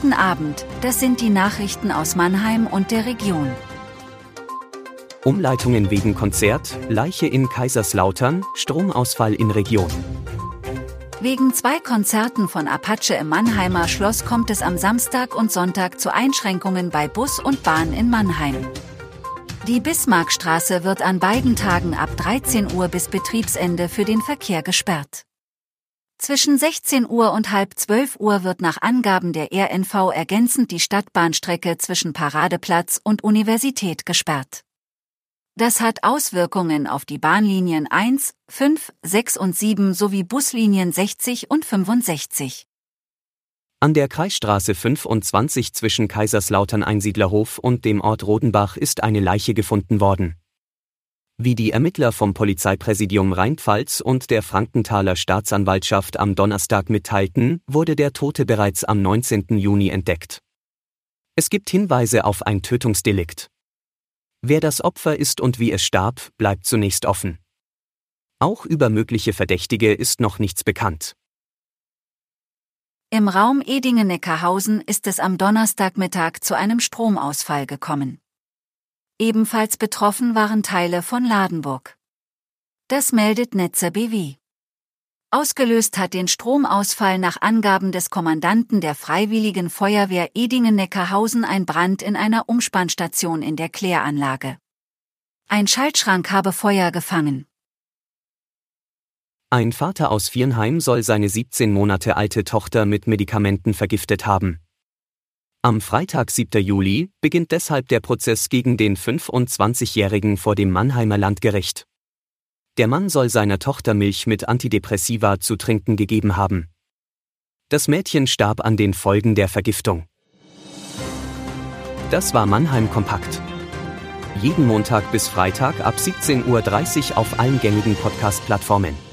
Guten Abend, das sind die Nachrichten aus Mannheim und der Region. Umleitungen wegen Konzert, Leiche in Kaiserslautern, Stromausfall in Region. Wegen zwei Konzerten von Apache im Mannheimer Schloss kommt es am Samstag und Sonntag zu Einschränkungen bei Bus und Bahn in Mannheim. Die Bismarckstraße wird an beiden Tagen ab 13 Uhr bis Betriebsende für den Verkehr gesperrt. Zwischen 16 Uhr und halb 12 Uhr wird nach Angaben der RNV ergänzend die Stadtbahnstrecke zwischen Paradeplatz und Universität gesperrt. Das hat Auswirkungen auf die Bahnlinien 1, 5, 6 und 7 sowie Buslinien 60 und 65. An der Kreisstraße 25 zwischen Kaiserslautern Einsiedlerhof und dem Ort Rodenbach ist eine Leiche gefunden worden. Wie die Ermittler vom Polizeipräsidium Rheinpfalz und der Frankenthaler Staatsanwaltschaft am Donnerstag mitteilten, wurde der Tote bereits am 19. Juni entdeckt. Es gibt Hinweise auf ein Tötungsdelikt. Wer das Opfer ist und wie es starb, bleibt zunächst offen. Auch über mögliche Verdächtige ist noch nichts bekannt. Im Raum Edingen-Neckarhausen ist es am Donnerstagmittag zu einem Stromausfall gekommen. Ebenfalls betroffen waren Teile von Ladenburg. Das meldet Netze BW. Ausgelöst hat den Stromausfall nach Angaben des Kommandanten der Freiwilligen Feuerwehr Edingen-Neckarhausen ein Brand in einer Umspannstation in der Kläranlage. Ein Schaltschrank habe Feuer gefangen. Ein Vater aus Viernheim soll seine 17 Monate alte Tochter mit Medikamenten vergiftet haben. Am Freitag, 7. Juli, beginnt deshalb der Prozess gegen den 25-Jährigen vor dem Mannheimer Landgericht. Der Mann soll seiner Tochter Milch mit Antidepressiva zu trinken gegeben haben. Das Mädchen starb an den Folgen der Vergiftung. Das war Mannheim Kompakt. Jeden Montag bis Freitag ab 17.30 Uhr auf allen gängigen Podcast-Plattformen.